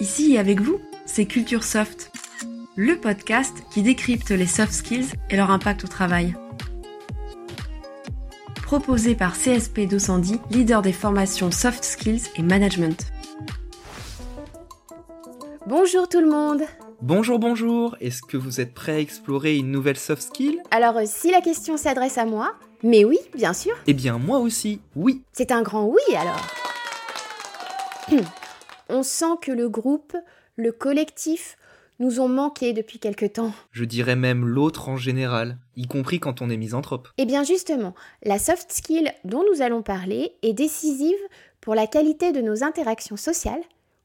Ici et avec vous, c'est Culture Soft, le podcast qui décrypte les soft skills et leur impact au travail. Proposé par CSP 210, leader des formations soft skills et management. Bonjour tout le monde Bonjour, bonjour Est-ce que vous êtes prêt à explorer une nouvelle soft skill? Alors euh, si la question s'adresse à moi, mais oui, bien sûr. Eh bien moi aussi, oui. C'est un grand oui alors. On sent que le groupe, le collectif, nous ont manqué depuis quelque temps. Je dirais même l'autre en général, y compris quand on est misanthrope. Eh bien justement, la soft skill dont nous allons parler est décisive pour la qualité de nos interactions sociales,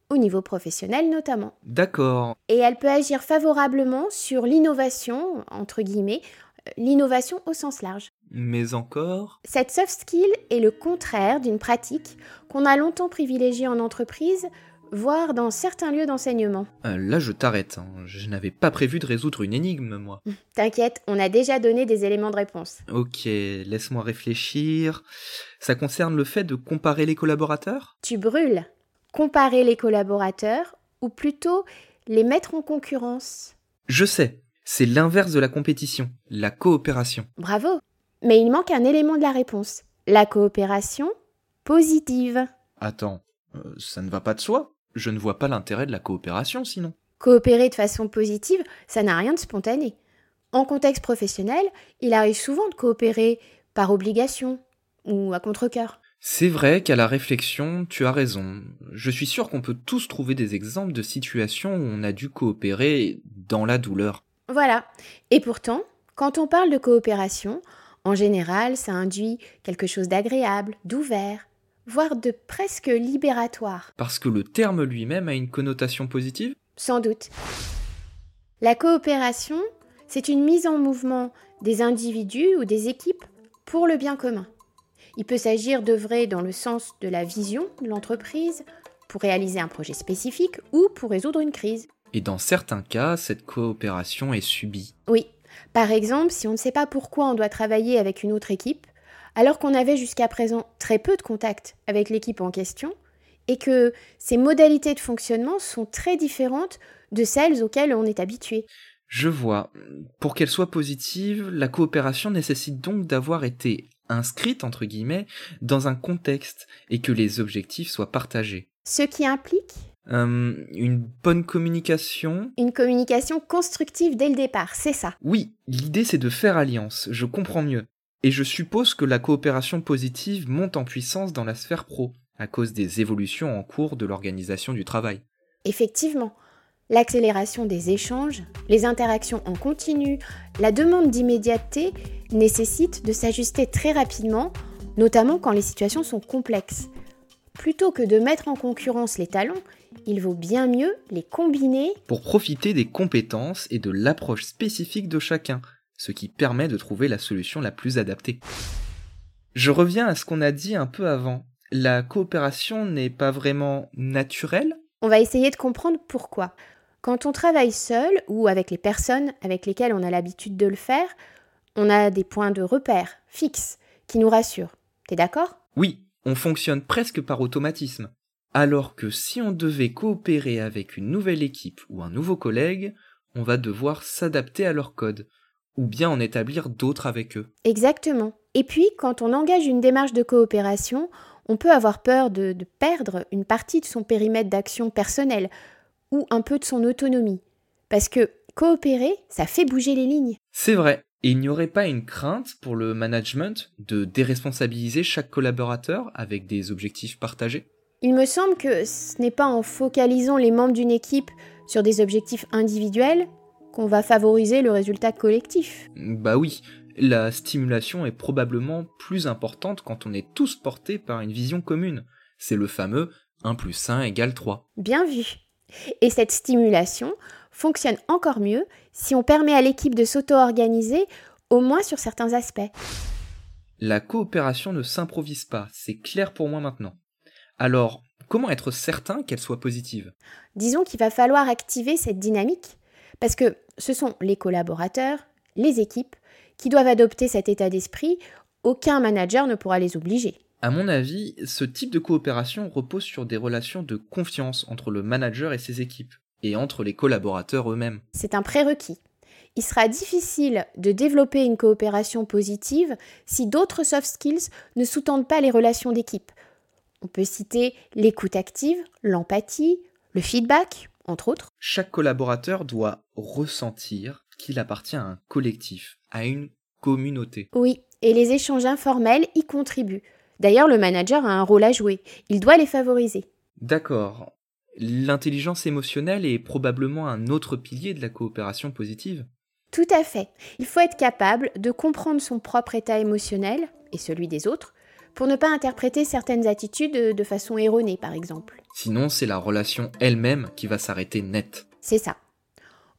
au niveau professionnel notamment. D'accord. Et elle peut agir favorablement sur l'innovation, entre guillemets, euh, l'innovation au sens large. Mais encore? Cette soft skill est le contraire d'une pratique qu'on a longtemps privilégiée en entreprise, voire dans certains lieux d'enseignement. Euh, Là je t'arrête, hein. je n'avais pas prévu de résoudre une énigme moi. T'inquiète, on a déjà donné des éléments de réponse. Ok, laisse-moi réfléchir. Ça concerne le fait de comparer les collaborateurs? Tu brûles. Comparer les collaborateurs, ou plutôt les mettre en concurrence. Je sais, c'est l'inverse de la compétition, la coopération. Bravo. Mais il manque un élément de la réponse. La coopération positive. Attends, euh, ça ne va pas de soi? Je ne vois pas l'intérêt de la coopération sinon. Coopérer de façon positive, ça n'a rien de spontané. En contexte professionnel, il arrive souvent de coopérer par obligation ou à contre-cœur. C'est vrai qu'à la réflexion, tu as raison. Je suis sûr qu'on peut tous trouver des exemples de situations où on a dû coopérer dans la douleur. Voilà. Et pourtant, quand on parle de coopération, en général, ça induit quelque chose d'agréable, d'ouvert, voire de presque libératoire. Parce que le terme lui-même a une connotation positive? Sans doute. La coopération, c'est une mise en mouvement des individus ou des équipes pour le bien commun. Il peut s'agir d'œuvrer dans le sens de la vision de l'entreprise pour réaliser un projet spécifique ou pour résoudre une crise. Et dans certains cas, cette coopération est subie. Oui, par exemple, si on ne sait pas pourquoi on doit travailler avec une autre équipe, alors qu'on avait jusqu'à présent très peu de contact avec l'équipe en question, et que ces modalités de fonctionnement sont très différentes de celles auxquelles on est habitué. Je vois. Pour qu'elle soit positive, la coopération nécessite donc d'avoir été inscrite, entre guillemets, dans un contexte et que les objectifs soient partagés. Ce qui implique Euh, une bonne communication une communication constructive dès le départ, c'est ça. Oui, l'idée c'est de faire alliance, je comprends mieux. Et je suppose que la coopération positive monte en puissance dans la sphère pro, à cause des évolutions en cours de l'organisation du travail. Effectivement, l'accélération des échanges, les interactions en continu, la demande d'immédiateté nécessite de s'ajuster très rapidement, notamment quand les situations sont complexes. Plutôt que de mettre en concurrence les talents, il vaut bien mieux les combiner. Pour profiter des compétences et de l'approche spécifique de chacun, ce qui permet de trouver la solution la plus adaptée. Je reviens à ce qu'on a dit un peu avant. La coopération n'est pas vraiment naturelle On va essayer de comprendre pourquoi. Quand on travaille seul ou avec les personnes avec lesquelles on a l'habitude de le faire, on a des points de repère fixes qui nous rassurent. T'es d'accord? Oui, on fonctionne presque par automatisme. Alors que si on devait coopérer avec une nouvelle équipe ou un nouveau collègue, on va devoir s'adapter à leur code, ou bien en établir d'autres avec eux. Exactement. Et puis, quand on engage une démarche de coopération, on peut avoir peur de, de perdre une partie de son périmètre d'action personnel ou un peu de son autonomie. Parce que coopérer, ça fait bouger les lignes. C'est vrai, et il n'y aurait pas une crainte pour le management de déresponsabiliser chaque collaborateur avec des objectifs partagés? Il me semble que ce n'est pas en focalisant les membres d'une équipe sur des objectifs individuels qu'on va favoriser le résultat collectif. Bah oui, la stimulation est probablement plus importante quand on est tous portés par une vision commune. C'est le fameux 1 plus 1 égale 3. Bien vu. Et cette stimulation fonctionne encore mieux si on permet à l'équipe de s'auto-organiser, au moins sur certains aspects. La coopération ne s'improvise pas, c'est clair pour moi maintenant. Alors, comment être certain qu'elle soit positive? Disons qu'il va falloir activer cette dynamique, parce que ce sont les collaborateurs, les équipes, qui doivent adopter cet état d'esprit, aucun manager ne pourra les obliger. À mon avis, ce type de coopération repose sur des relations de confiance entre le manager et ses équipes, et entre les collaborateurs eux-mêmes. C'est un prérequis. Il sera difficile de développer une coopération positive si d'autres soft skills ne sous-tendent pas les relations d'équipe. On peut citer l'écoute active, l'empathie, le feedback, entre autres. Chaque collaborateur doit ressentir qu'il appartient à un collectif, à une communauté. Oui, et les échanges informels y contribuent. D'ailleurs, le manager a un rôle à jouer. Il doit les favoriser. D'accord. L'intelligence émotionnelle est probablement un autre pilier de la coopération positive. Tout à fait. Il faut être capable de comprendre son propre état émotionnel et celui des autres pour ne pas interpréter certaines attitudes de façon erronée, par exemple. Sinon, c'est la relation elle-même qui va s'arrêter net. C'est ça.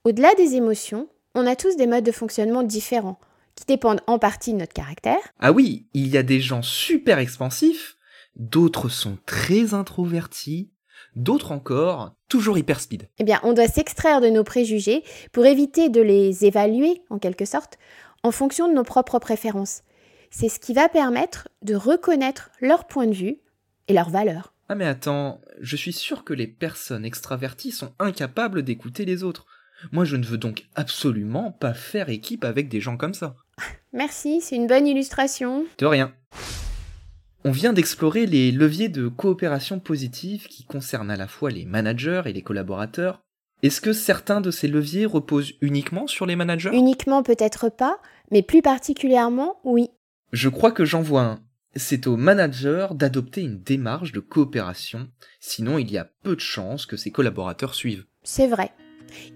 Au-delà des émotions, on a tous des modes de fonctionnement différents, qui dépendent en partie de notre caractère. Ah oui, il y a des gens super expansifs, d'autres sont très introvertis, d'autres encore toujours hyper speed. Eh bien, on doit s'extraire de nos préjugés pour éviter de les évaluer, en quelque sorte, en fonction de nos propres préférences. C'est ce qui va permettre de reconnaître leur point de vue et leurs valeurs. Ah mais attends, je suis sûr que les personnes extraverties sont incapables d'écouter les autres. Moi je ne veux donc absolument pas faire équipe avec des gens comme ça. Merci, c'est une bonne illustration. De rien. On vient d'explorer les leviers de coopération positive qui concernent à la fois les managers et les collaborateurs. Est-ce que certains de ces leviers reposent uniquement sur les managers? Uniquement peut-être pas, mais plus particulièrement oui. Je crois que j'en vois un. C'est au manager d'adopter une démarche de coopération, sinon il y a peu de chances que ses collaborateurs suivent. C'est vrai.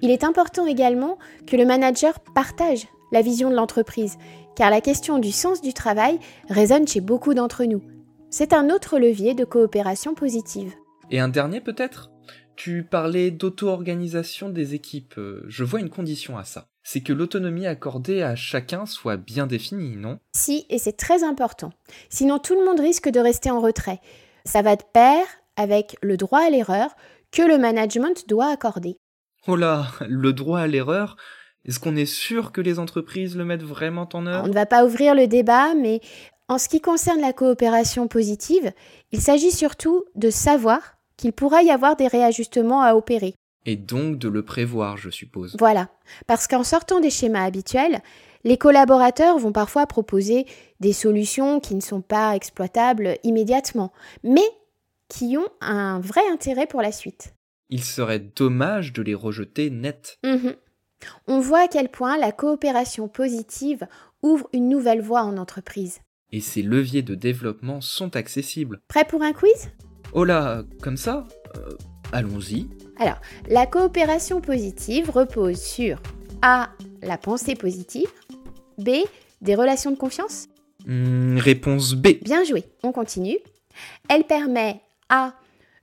Il est important également que le manager partage la vision de l'entreprise, car la question du sens du travail résonne chez beaucoup d'entre nous. C'est un autre levier de coopération positive. Et un dernier peut-être? Tu parlais d'auto-organisation des équipes. Euh, je vois une condition à ça c'est que l'autonomie accordée à chacun soit bien définie, non? Si, et c'est très important. Sinon, tout le monde risque de rester en retrait. Ça va de pair avec le droit à l'erreur que le management doit accorder. Oh là, le droit à l'erreur? Est-ce qu'on est sûr que les entreprises le mettent vraiment en œuvre? On ne va pas ouvrir le débat, mais en ce qui concerne la coopération positive, il s'agit surtout de savoir qu'il pourra y avoir des réajustements à opérer. Et donc de le prévoir, je suppose. Voilà, parce qu'en sortant des schémas habituels, les collaborateurs vont parfois proposer des solutions qui ne sont pas exploitables immédiatement, mais qui ont un vrai intérêt pour la suite. Il serait dommage de les rejeter net. Mhm. On voit à quel point la coopération positive ouvre une nouvelle voie en entreprise. Et ces leviers de développement sont accessibles. Prêt pour un quiz? Oh là, comme ça? Euh, Allons-y. Alors, la coopération positive repose sur A. La pensée positive. B. Des relations de confiance. Hmm, réponse B. Bien joué, on continue. Elle permet A.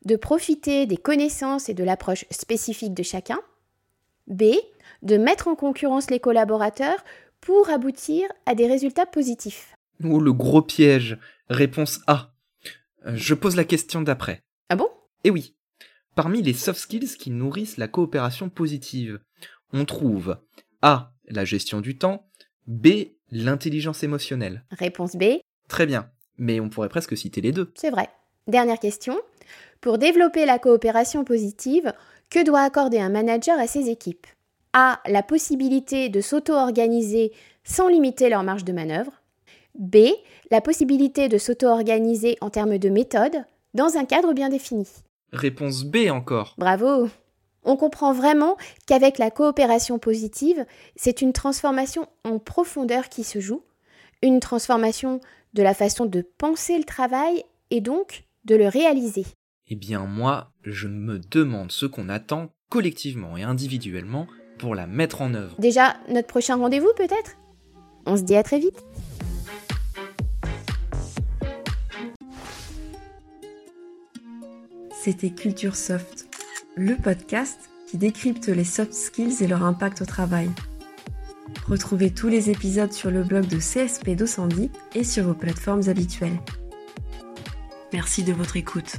De profiter des connaissances et de l'approche spécifique de chacun. B. De mettre en concurrence les collaborateurs pour aboutir à des résultats positifs. Oh, le gros piège. Réponse A. Euh, je pose la question d'après. Ah bon? Eh oui. Parmi les soft skills qui nourrissent la coopération positive, on trouve A. La gestion du temps, B. L'intelligence émotionnelle. Réponse B. Très bien, mais on pourrait presque citer les deux. C'est vrai. Dernière question. Pour développer la coopération positive, que doit accorder un manager à ses équipes? A. La possibilité de s'auto-organiser sans limiter leur marge de manœuvre. B. La possibilité de s'auto-organiser en termes de méthode dans un cadre bien défini. Réponse B encore. Bravo On comprend vraiment qu'avec la coopération positive, c'est une transformation en profondeur qui se joue, une transformation de la façon de penser le travail et donc de le réaliser. Eh bien moi, je me demande ce qu'on attend collectivement et individuellement pour la mettre en œuvre. Déjà, notre prochain rendez-vous peut-être? On se dit à très vite c'était Culture Soft, le podcast qui décrypte les soft skills et leur impact au travail. Retrouvez tous les épisodes sur le blog de CSP 210 et sur vos plateformes habituelles. Merci de votre écoute.